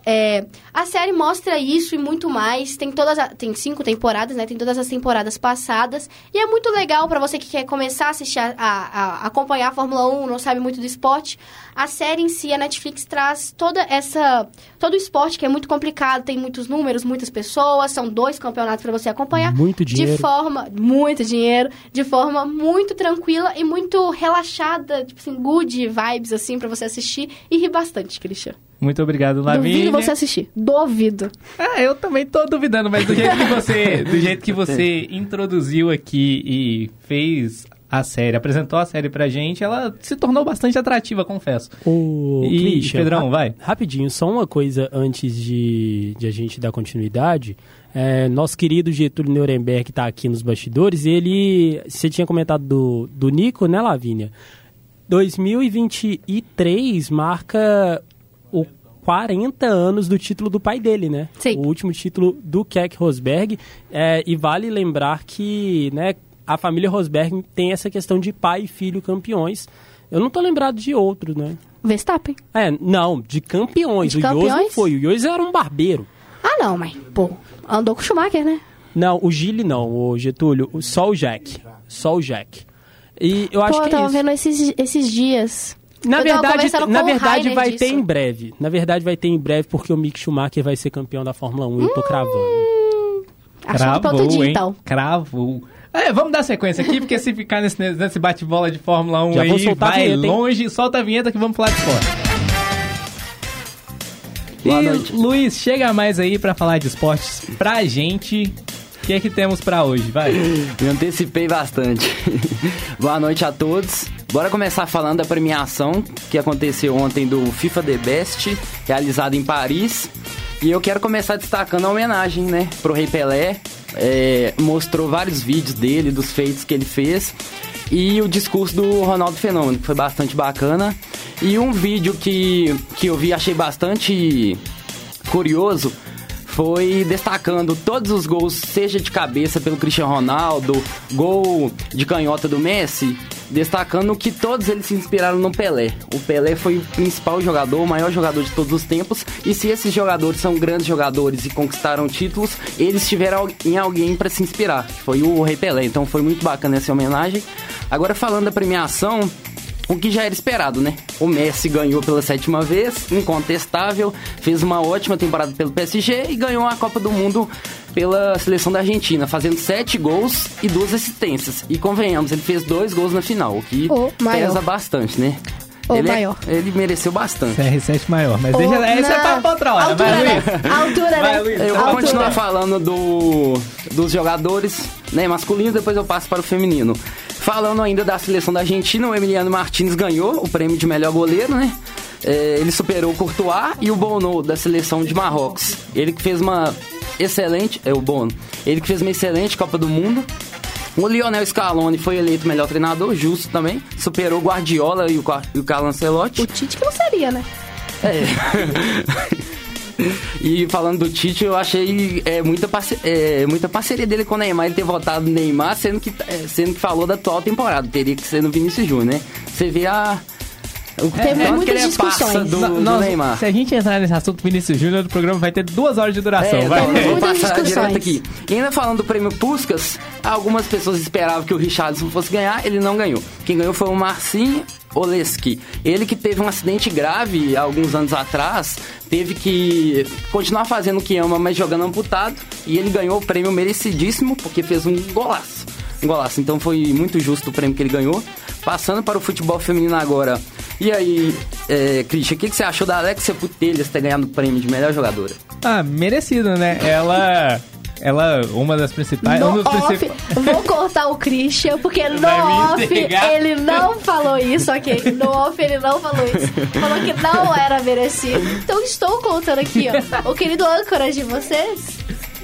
É, a série mostra isso e muito mais. Tem todas a- tem cinco temporadas, né? Tem todas as temporadas passadas e é muito legal para você que quer começar a assistir a, a- acompanhar a Fórmula 1, não sabe muito do esporte. A série em si, a Netflix traz toda essa todo o esporte que é muito complicado, tem muitos números, muitas pessoas, são dois campeonatos para você acompanhar Muito dinheiro. de forma muito dinheiro, de forma muito tranquila e muito relaxada, tipo assim, good vibes assim para você assistir e rir bastante, Christian. Muito obrigado, Duvido Lavínia. você assistir. Duvido. Ah, eu também tô duvidando, mas do jeito que você, do jeito que você introduziu aqui e fez a série, apresentou a série pra gente, ela se tornou bastante atrativa, confesso. O E, Christian, Pedrão, vai. Rapidinho, só uma coisa antes de, de a gente dar continuidade. É, nosso querido Getúlio Nuremberg está aqui nos bastidores. Ele. Você tinha comentado do, do Nico, né, Lavínia? 2023 marca 40 anos do título do pai dele, né? Sim. O último título do Keck Rosberg. É, e vale lembrar que né, a família Rosberg tem essa questão de pai e filho campeões. Eu não tô lembrado de outro, né? Verstappen? É, não, de campeões. De o Yos não campeões? foi. O Yos era um barbeiro. Ah, não, mas, pô, andou com o Schumacher, né? Não, o Gili não, o Getúlio. Só o Jack. Só o Jack. E eu acho pô, que eu tava é vendo esses, esses dias. Na eu verdade, na verdade Rainer vai disso. ter em breve. Na verdade vai ter em breve porque o Mick Schumacher vai ser campeão da Fórmula 1 e eu tô cravando. Assunto pra outro dia, hein? então. Cravou. É, vamos dar sequência aqui, porque se ficar nesse, nesse bate-bola de Fórmula 1 Já vou aí, vai vinheta, hein? longe. Solta a vinheta que vamos falar de esporte. Boa e, noite. Luiz, chega mais aí pra falar de esportes pra gente. O que é que temos pra hoje? Vai. Me antecipei bastante. Boa noite a todos. Bora começar falando da premiação que aconteceu ontem do FIFA The Best, realizado em Paris. E eu quero começar destacando a homenagem, né, pro Rei Pelé. É, mostrou vários vídeos dele, dos feitos que ele fez. E o discurso do Ronaldo Fenômeno, que foi bastante bacana. E um vídeo que, que eu vi achei bastante curioso foi destacando todos os gols, seja de cabeça pelo Cristiano Ronaldo, gol de canhota do Messi, destacando que todos eles se inspiraram no Pelé. O Pelé foi o principal jogador, o maior jogador de todos os tempos, e se esses jogadores são grandes jogadores e conquistaram títulos, eles tiveram em alguém para se inspirar, que foi o Rei Pelé. Então foi muito bacana essa homenagem. Agora falando da premiação, o que já era esperado, né? O Messi ganhou pela sétima vez, incontestável, fez uma ótima temporada pelo PSG e ganhou a Copa do Mundo pela seleção da Argentina, fazendo sete gols e duas assistências. E convenhamos, ele fez dois gols na final, o que O pesa bastante, né? O ele, é- maior. ele mereceu bastante. CR7 maior, mas Ô, deixa, essa é não. pra pra outra hora. Altura, Vai, né? Luiz. Altura, Vai, né? Luiz. Eu vou Altura. continuar falando do, dos jogadores né, masculinos, depois eu passo para o feminino. Falando ainda da seleção da Argentina, o Emiliano Martins ganhou o prêmio de melhor goleiro, né? É, ele superou o Courtois e o Bono da seleção de Marrocos. Ele que fez uma excelente, é o Bono. Ele que fez uma excelente Copa do Mundo. O Lionel Scaloni foi eleito melhor treinador, justo também. Superou o Guardiola e o, e o Carlo Ancelotti. O Tite que não seria, né? É. e falando do Tite, eu achei é, muita, parce- é, muita parceria dele com o Neymar, ele ter votado no Neymar, sendo que, é, sendo que falou da atual temporada. Teria que ser no Vinícius Júnior, né? Você vê a. O Teve tanto muitas que ele é discussões. do, No- do nós- Neymar. se a gente entrar nesse assunto Vinícius Júnior, o programa vai ter duas horas de duração. É, vai. não, eu vou Muitas passar discussões. direto aqui. E ainda falando do prêmio Puskas, algumas pessoas esperavam que o Richardson fosse ganhar, ele não ganhou. Quem ganhou foi o Marcinho Oleski. Ele que teve um acidente grave alguns anos atrás, teve que continuar fazendo o que ama, mas jogando amputado, e ele ganhou o prêmio merecidíssimo, porque fez um golaço. Um golaço. Então foi muito justo o prêmio que ele ganhou. Passando para o futebol feminino agora. E aí, é, Christian, o que, que você achou da Alexia Putelhas ter ganhado o prêmio de melhor jogadora? Ah, merecido, né? Ela. Ela, uma das principais. um No dos off, vou cortar o Christian, porque no off ele não falou isso, ok? No off ele não falou isso. Falou que não era merecido. Então estou contando aqui, ó. O querido âncora de vocês.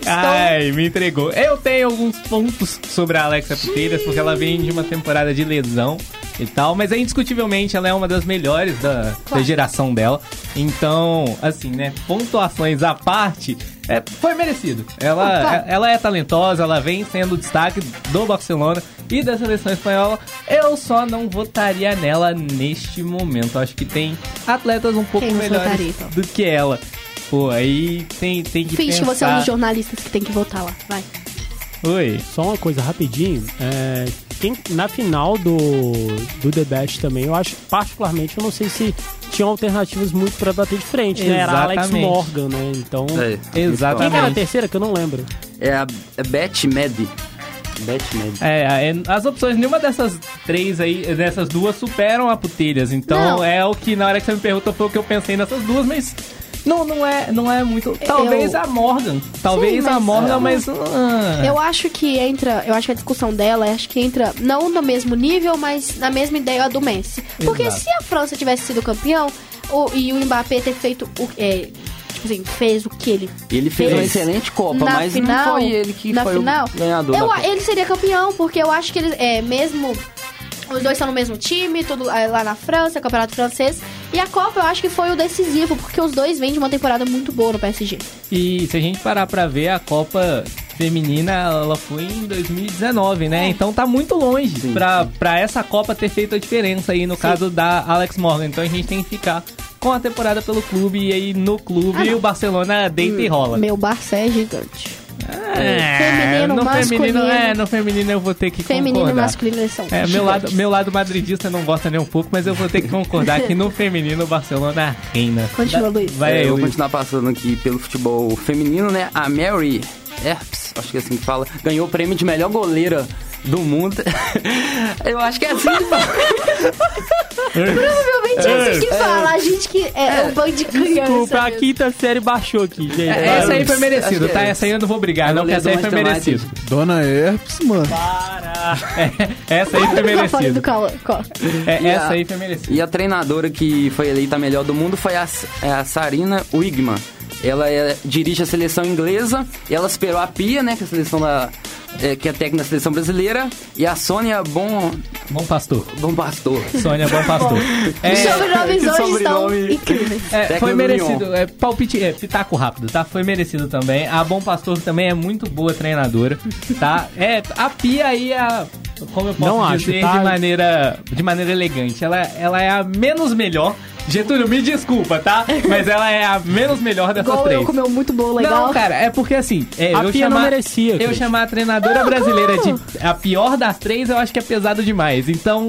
Ai, me entregou. Eu tenho alguns pontos sobre a Alexa Putelhas, porque ela vem de uma temporada de lesão e tal, mas é indiscutivelmente ela é uma das melhores da, da geração dela. Então, assim, né, pontuações à parte, é, foi merecido. Ela, Opa. ela é talentosa, ela vem sendo destaque do Barcelona e da seleção espanhola. Eu só não votaria nela neste momento. Acho que tem atletas um pouco melhores votaria, então? do que ela. Pô, aí tem, tem que Finge que você é um dos jornalistas que tem que votar lá. Vai. Oi. Só uma coisa rapidinho. é, quem, na final do, do The Best também, eu acho, particularmente, eu não sei se tinham alternativas muito pra bater de frente, né? Era Alex Exatamente. Morgan, né? Então. É, Exatamente. Quem que era a terceira que eu não lembro? É a é Beth Med. Beth Med. É, é, as opções, nenhuma dessas três aí, dessas duas, superam a Putelhas. Então Não. é o que na hora que você me perguntou foi o que eu pensei nessas duas, mas não, não, é, não é muito. Talvez Eu- a Morgan. Talvez Sim, a Morgan, é. mas. ah, Eu acho que entra, eu acho que a discussão dela, acho que entra não no mesmo nível, mas na mesma ideia do Messi. Porque Exato. se a França tivesse sido campeão o, e o Mbappé ter feito o é, tipo assim, fez o que ele Ele fez uma fez excelente Copa, na mas final, não foi ele que na foi final, o ganhador. eu, ele seria campeão, porque eu acho que ele é mesmo os dois estão no mesmo time, tudo é, lá na França, campeonato francês. E a Copa eu acho que foi o decisivo, porque os dois vêm de uma temporada muito boa no PSG. E se a gente parar pra ver, a Copa Feminina, ela foi em 2019, né? Então tá muito longe Sim, pra, sim. pra essa Copa ter feito a diferença aí no caso da Alex Morgan. Então a gente tem que ficar com a temporada pelo clube e aí no clube Ah, o Barcelona deita e rola. Meu Barça é gigante. É, Feminino, no masculino. feminino, é, no feminino eu vou ter que Feminino e concordar. masculino eles são É, meu lado, meu lado madridista não gosta nem um pouco, mas eu vou ter que concordar que no feminino o Barcelona reina. Continua, Luiz. Vai É, aí, eu vou Luiz. continuar passando aqui pelo futebol feminino, né? A Mary Earps, acho que é assim que fala, ganhou o prêmio de melhor goleira do mundo. eu acho que é assim que fala. Provavelmente é isso que fala. A gente que é, um bando de criança. Desculpa, a quinta série baixou aqui, gente. É, Essa aí foi que tá? é. Essa aí eu não vou brigar, não, porque essa aí foi. Manchester Dona Herpes, mano. É, essa aí foi? É, E essa a- aí foi merecido. E a treinadora que foi eleita a melhor do mundo foi a, é a Sarina Wigman. Ela é- dirige a seleção inglesa e ela esperou a Pia, né? Que é a seleção da. é, que é técnica da seleção brasileira. E a Sônia Bom, Bom pastor. Bom Pastor. Sônia Bom Pastor. Os É, sobrenomes hoje sobrenome. estão incríveis. é, foi do merecido. É, palpite, é, pitaco rápido, tá? Foi merecido também. A Bom Pastor também é muito boa treinadora, tá? É, a Pia aí é a. Como eu posso Não acho, dizer tá? de maneira de maneira elegante. Ela, ela é a menos melhor. Getúlio, me desculpa, tá? Mas ela é a menos melhor dessas Igual três. eu comeu muito bom, legal. Não, cara, é porque assim, é, A eu Pia não chamar, merecia, Eu chamar a treinadora brasileira de a pior das três, eu acho que é pesado demais. Então,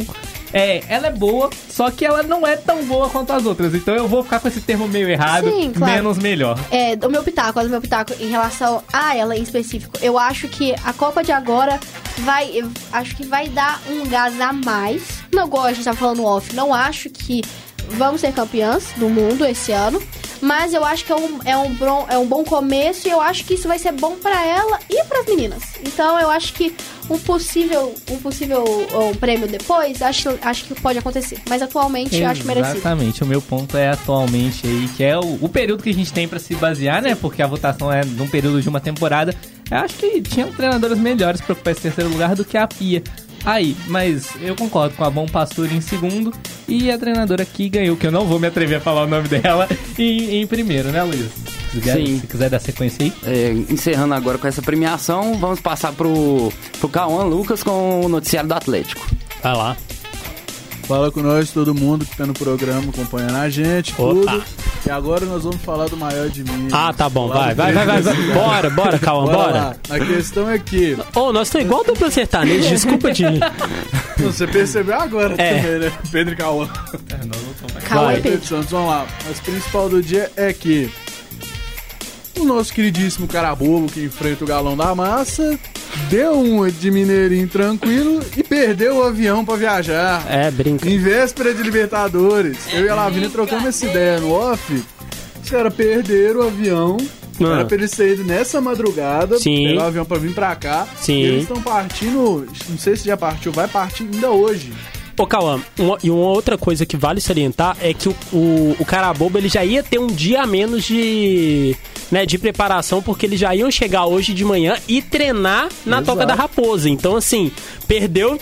é, ela é boa, só que ela não é tão boa quanto as outras. Então eu vou ficar com esse termo meio errado, Sim, claro. menos melhor. É, do meu pitaco, do meu pitaco em relação a ela em específico. Eu acho que a Copa de agora vai. eu acho que vai dar um gás a mais. Não, igual a gente tava falando off, não acho que vamos ser campeãs do mundo esse ano. Mas eu acho que é um, é um, bom, é um bom começo e eu acho que isso vai ser bom pra ela e pras meninas. Então eu acho que um possível, um possível um prêmio depois, acho, acho que pode acontecer. Mas atualmente eu acho merecido. Exatamente, o meu ponto é atualmente aí, que é o, o período que a gente tem pra se basear, né? Porque a votação é num período de uma temporada. Eu acho que tinham treinadores melhores pra ocupar esse terceiro lugar do que a Pia. Aí, mas eu concordo com a Bom Pastor em segundo e a treinadora que ganhou, que eu não vou me atrever a falar o nome dela, em, em primeiro, né, Luiz? Se quiser, Sim. se quiser dar sequência aí. É, encerrando agora com essa premiação, vamos passar pro, pro Cauã Lucas com o noticiário do Atlético. Vai lá. Fala com nós, todo mundo que tá no programa acompanhando a gente, Opa. tudo. E agora nós vamos falar do maior de mim. Ah, tá bom, vai, vai, vai, vai, vai. Bora, bora, Cauã, bora. lá. A questão é que, Ô, nós estamos igual dupla sertaneja, desculpa de... você percebeu agora É. também, né? Pedro e Cauã. Calma Vai. aí, Pedro. Santos, vamos lá. Mas o principal do dia é que o nosso queridíssimo cara bobo que enfrenta o galão da massa deu um de mineirinho tranquilo e perdeu o avião pra viajar. É, brinca. Em véspera de Libertadores, eu e a Lavínia trocamos essa ideia no off. Os caras perderam o avião. Ah. Era pra eles terem ido nessa madrugada, Sim. pegar o avião pra vir pra cá. Sim. E eles estão partindo, não sei se já partiu, vai partir ainda hoje. Ô, Cauã, uma- e uma outra coisa que vale salientar é que o, o, o cara bobo, ele já ia ter um dia a menos de, né, de preparação, porque eles já iam chegar hoje de manhã e treinar na Exato. Toca da Raposa. Então, assim, perdeu...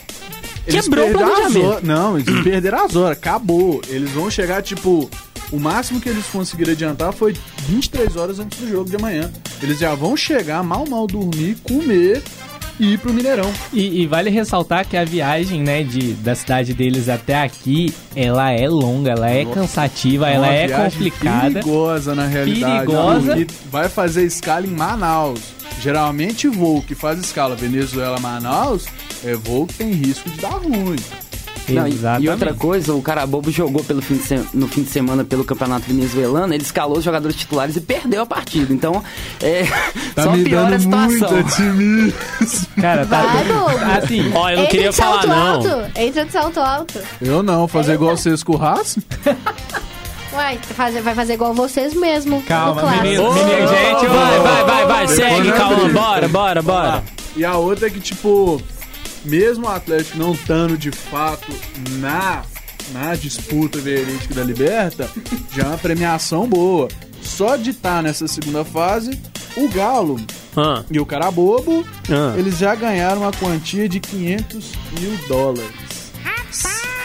Eles Quebrou o planejamento. Não, eles perderam as horas, acabou. Eles vão chegar, tipo, o máximo que eles conseguiram adiantar foi 23 horas antes do jogo de amanhã. Eles já vão chegar, mal, mal dormir, comer e ir pro Mineirão. E, e vale ressaltar que a viagem, né, de, da cidade deles até aqui, ela é longa, ela é cansativa, ela Uma é complicada. Perigosa, na realidade. Perigosa. E vai fazer escala em Manaus. Geralmente, voo que faz escala Venezuela-Manaus é voo que tem risco de dar ruim. Não, e- Exatamente. e outra coisa, o cara bobo jogou pelo fim de se- no fim de semana pelo campeonato venezuelano, ele escalou os jogadores titulares e perdeu a partida. Então, é, Tá só me piora a dando situação. Cara, tá. Vai, bobo. Assim, Ó, eu não Entra queria de falar, não. alto. Entra de salto alto. Eu não, fazer igual vocês com o Racing? Uai, fazer, vai fazer igual vocês mesmo. Calma, menino. Menino, gente, vai, vai, vai, vai, segue, briga. bora, bora, bora. E a outra é que, tipo, mesmo o Atlético não estando de fato na, na disputa verídica da Liberta, já é uma premiação boa. Só de estar nessa segunda fase, o Galo Ah, e o Carabobo, ah. eles já ganharam uma quantia de 500 mil dólares.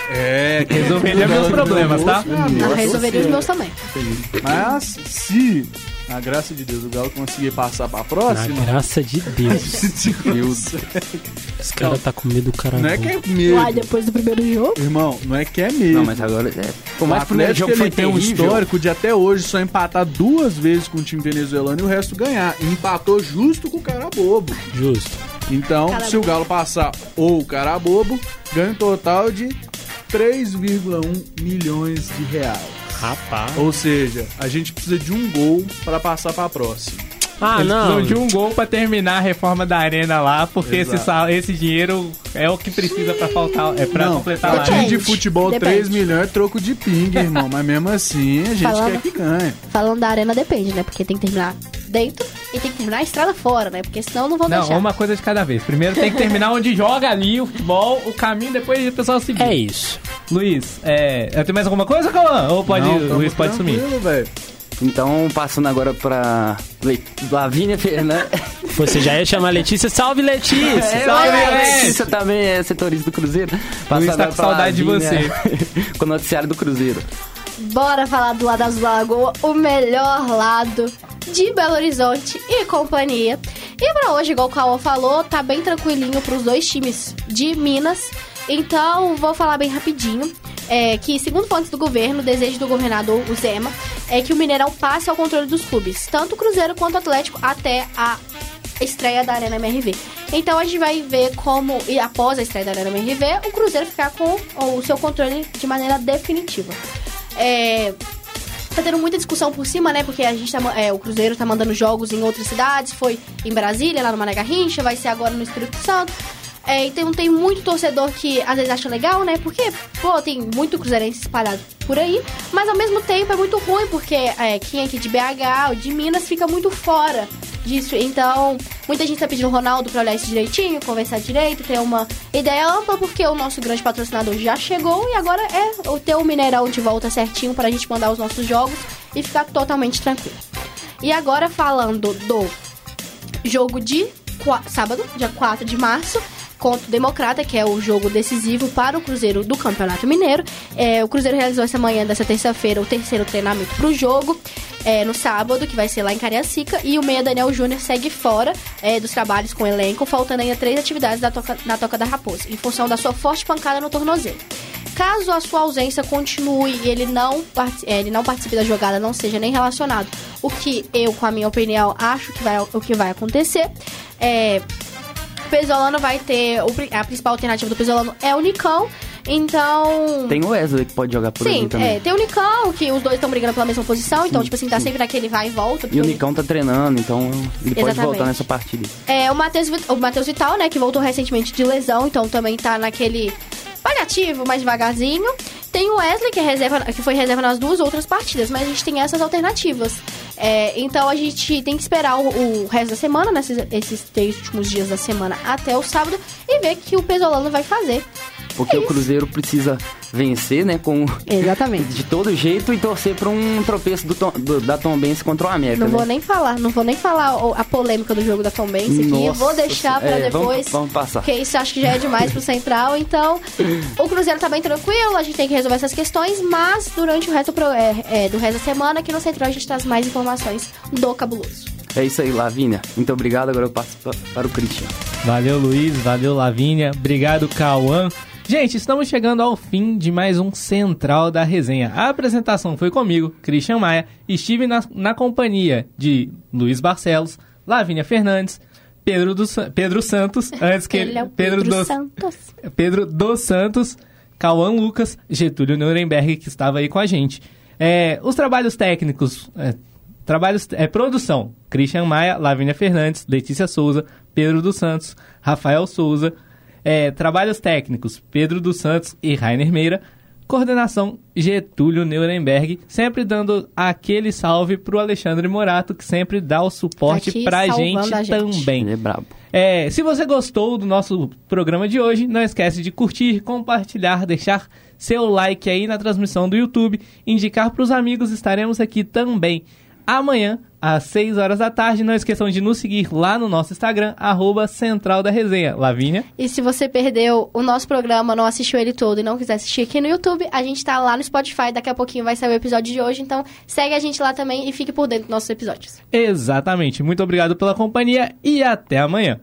É, que Resolveria meus problemas, tá? Não, resolveria os meus também. Mas se, na graça de Deus, o Galo conseguir passar pra Na próxima, graça de Deus. Esse cara tá com medo do cara. não é que é medo. Uai, depois do primeiro jogo. Irmão, não é que é medo. Não, mas agora, é, por O mais que o primeiro jogo foi ele tem um histórico de até hoje só empatar duas vezes com o time venezuelano e o resto ganhar. E empatou justo com o cara bobo. Justo. Então, Cara se o. Galo passar ou o cara bobo, ganha um total de 3,1 milhões de reais. Rapaz. Ou seja, a gente precisa de um gol para passar para a próxima. Ah, Eles não. precisam de um gol pra terminar a reforma da arena lá, porque esse, sal- esse dinheiro é o que precisa pra faltar, é pra Não, completar lá. time de futebol, depende. 3 milhões é troco de ping, irmão. Mas mesmo assim, a gente Falando- quer que ganhe. Falando da arena depende, né? Porque tem que terminar dentro e tem que terminar a estrada fora, né? Porque senão não vão Não, deixar. uma coisa de cada vez. Primeiro tem que terminar onde joga ali o futebol, o caminho, depois o pessoal seguir. É isso. Luiz, é, tem mais alguma coisa, Cauã? Ou pode, Não, Luiz pode sumir? tranquilo, velho. Então, passando agora pra Le- Lavínia Fernandes. Você já ia chamar a Letícia. Salve, Letícia! Salve, a Letícia! Letícia também é setorista do Cruzeiro. Passando tá agora com pra saudade de Lavínia, com o noticiário do Cruzeiro. Bora falar do lado azul da Lagoa, o melhor lado de Belo Horizonte e companhia. E pra hoje, igual o Cauã falou, tá bem tranquilinho pros dois times de Minas. Então, vou falar bem rapidinho. É que, segundo fontes do governo, o desejo do governador, o Zema, é que o Mineirão passe ao controle dos clubes, tanto o Cruzeiro quanto o Atlético, até a estreia da Arena MRV. Então a gente vai ver como, e após a estreia da Arena MRV, o Cruzeiro ficar com o seu controle de maneira definitiva. É, tá tendo muita discussão por cima, né? Porque a gente tá, é, o Cruzeiro tá mandando jogos em outras cidades, foi em Brasília, lá no Mané Garrincha, vai ser agora no Espírito Santo. É, então tem muito torcedor que às vezes acha legal, né? Porque, pô, tem muito cruzeirense espalhado por aí. Mas ao mesmo tempo é muito ruim, porque é, quem é aqui de BH ou de Minas fica muito fora disso. Então, muita gente tá pedindo o Ronaldo pra olhar isso direitinho, conversar direito, ter uma ideia ampla, porque o nosso grande patrocinador já chegou e agora é ter o Mineirão de volta certinho pra gente mandar os nossos jogos e ficar totalmente tranquilo. E agora falando do jogo de sábado, dia 4 de março, contra o Democrata, que é o jogo decisivo para o Cruzeiro do Campeonato Mineiro. É, o Cruzeiro realizou essa manhã dessa terça-feira o terceiro treinamento para o jogo. é, no sábado, que vai ser lá em Cariacica, e o meia Daniel Júnior segue fora é, dos trabalhos com o elenco, faltando ainda três atividades da toca- na Toca da Raposa, em função da sua forte pancada no tornozelo. Caso a sua ausência continue e ele não, é, ele não participe da jogada, não seja nem relacionado, o que eu, com a minha opinião, acho que vai, o que vai acontecer, é, Pesolano vai ter. a principal alternativa do Pesolano é o Nicão. Então. Tem o Wesley que pode jogar por Sim, também. é, tem o Nicão, que os dois estão brigando pela mesma posição, então, tipo assim, tá sempre naquele vai e volta. E o Nicão tá treinando, então ele pode Exatamente. voltar nessa partida. É, o Matheus o Matheus Vital, né, que voltou recentemente de lesão, então também tá naquele paliativo, mais devagarzinho. Tem o Wesley, que, é reserva, que foi reserva nas duas outras partidas, mas a gente tem essas alternativas. É, então a gente tem que esperar o, o resto da semana, nesses esses três últimos dias da semana até o sábado, e ver que o Pesolano vai fazer. Porque É o Cruzeiro precisa vencer, né, com Exatamente. de todo jeito e torcer pra um tropeço do, Tom- do- da Tombense contra o América, Não né? vou nem falar, não vou nem falar a polêmica do jogo da Tom Benz aqui. Nossa vou deixar pra é, vamos- depois. vamos passar. Porque isso acho que já é demais pro Central. Então, o Cruzeiro tá bem tranquilo, a gente tem que resolver essas questões, mas durante o resto pro- é, é, do resto da semana, aqui no Central, a gente traz mais informações do cabuloso. É isso aí, Lavínia. Muito obrigado. Agora eu passo pa- para o Christian. Valeu, Luiz. Valeu, Lavínia. Obrigado, Cauã. Gente, estamos chegando ao fim de mais um Central da Resenha. A apresentação foi comigo, Christian Maia. Estive na, na companhia de Luiz Barcelos, Lavínia Fernandes, Pedro, do, Pedro Santos, antes que Ele é o Pedro, Pedro dos, Santos. Pedro dos Santos, Cauã Lucas, Getúlio Nuremberg, que estava aí com a gente. É, os trabalhos técnicos, é, trabalhos, é, produção, Christian Maia, Lavínia Fernandes, Letícia Souza, Pedro dos Santos, Rafael Souza. É, trabalhos técnicos, Pedro dos Santos e Rainer Meira. Coordenação, Getúlio Nuremberg, sempre dando aquele salve pro Alexandre Morato, que sempre dá o suporte Aqui pra salvando gente, a gente. também. Ele é brabo. É, se você gostou do nosso programa de hoje, não esquece de curtir, compartilhar, deixar seu like aí na transmissão do YouTube, indicar para os amigos, estaremos aqui também amanhã às 6 horas da tarde. Não esqueçam de nos seguir lá no nosso Instagram, arroba Central da Resenha. Lavínia? E se você perdeu o nosso programa, não assistiu ele todo e não quiser assistir aqui no YouTube, a gente tá lá no Spotify. Daqui a pouquinho vai sair o episódio de hoje. Então segue a gente lá também e fique por dentro dos nossos episódios. Exatamente. Muito obrigado pela companhia e até amanhã.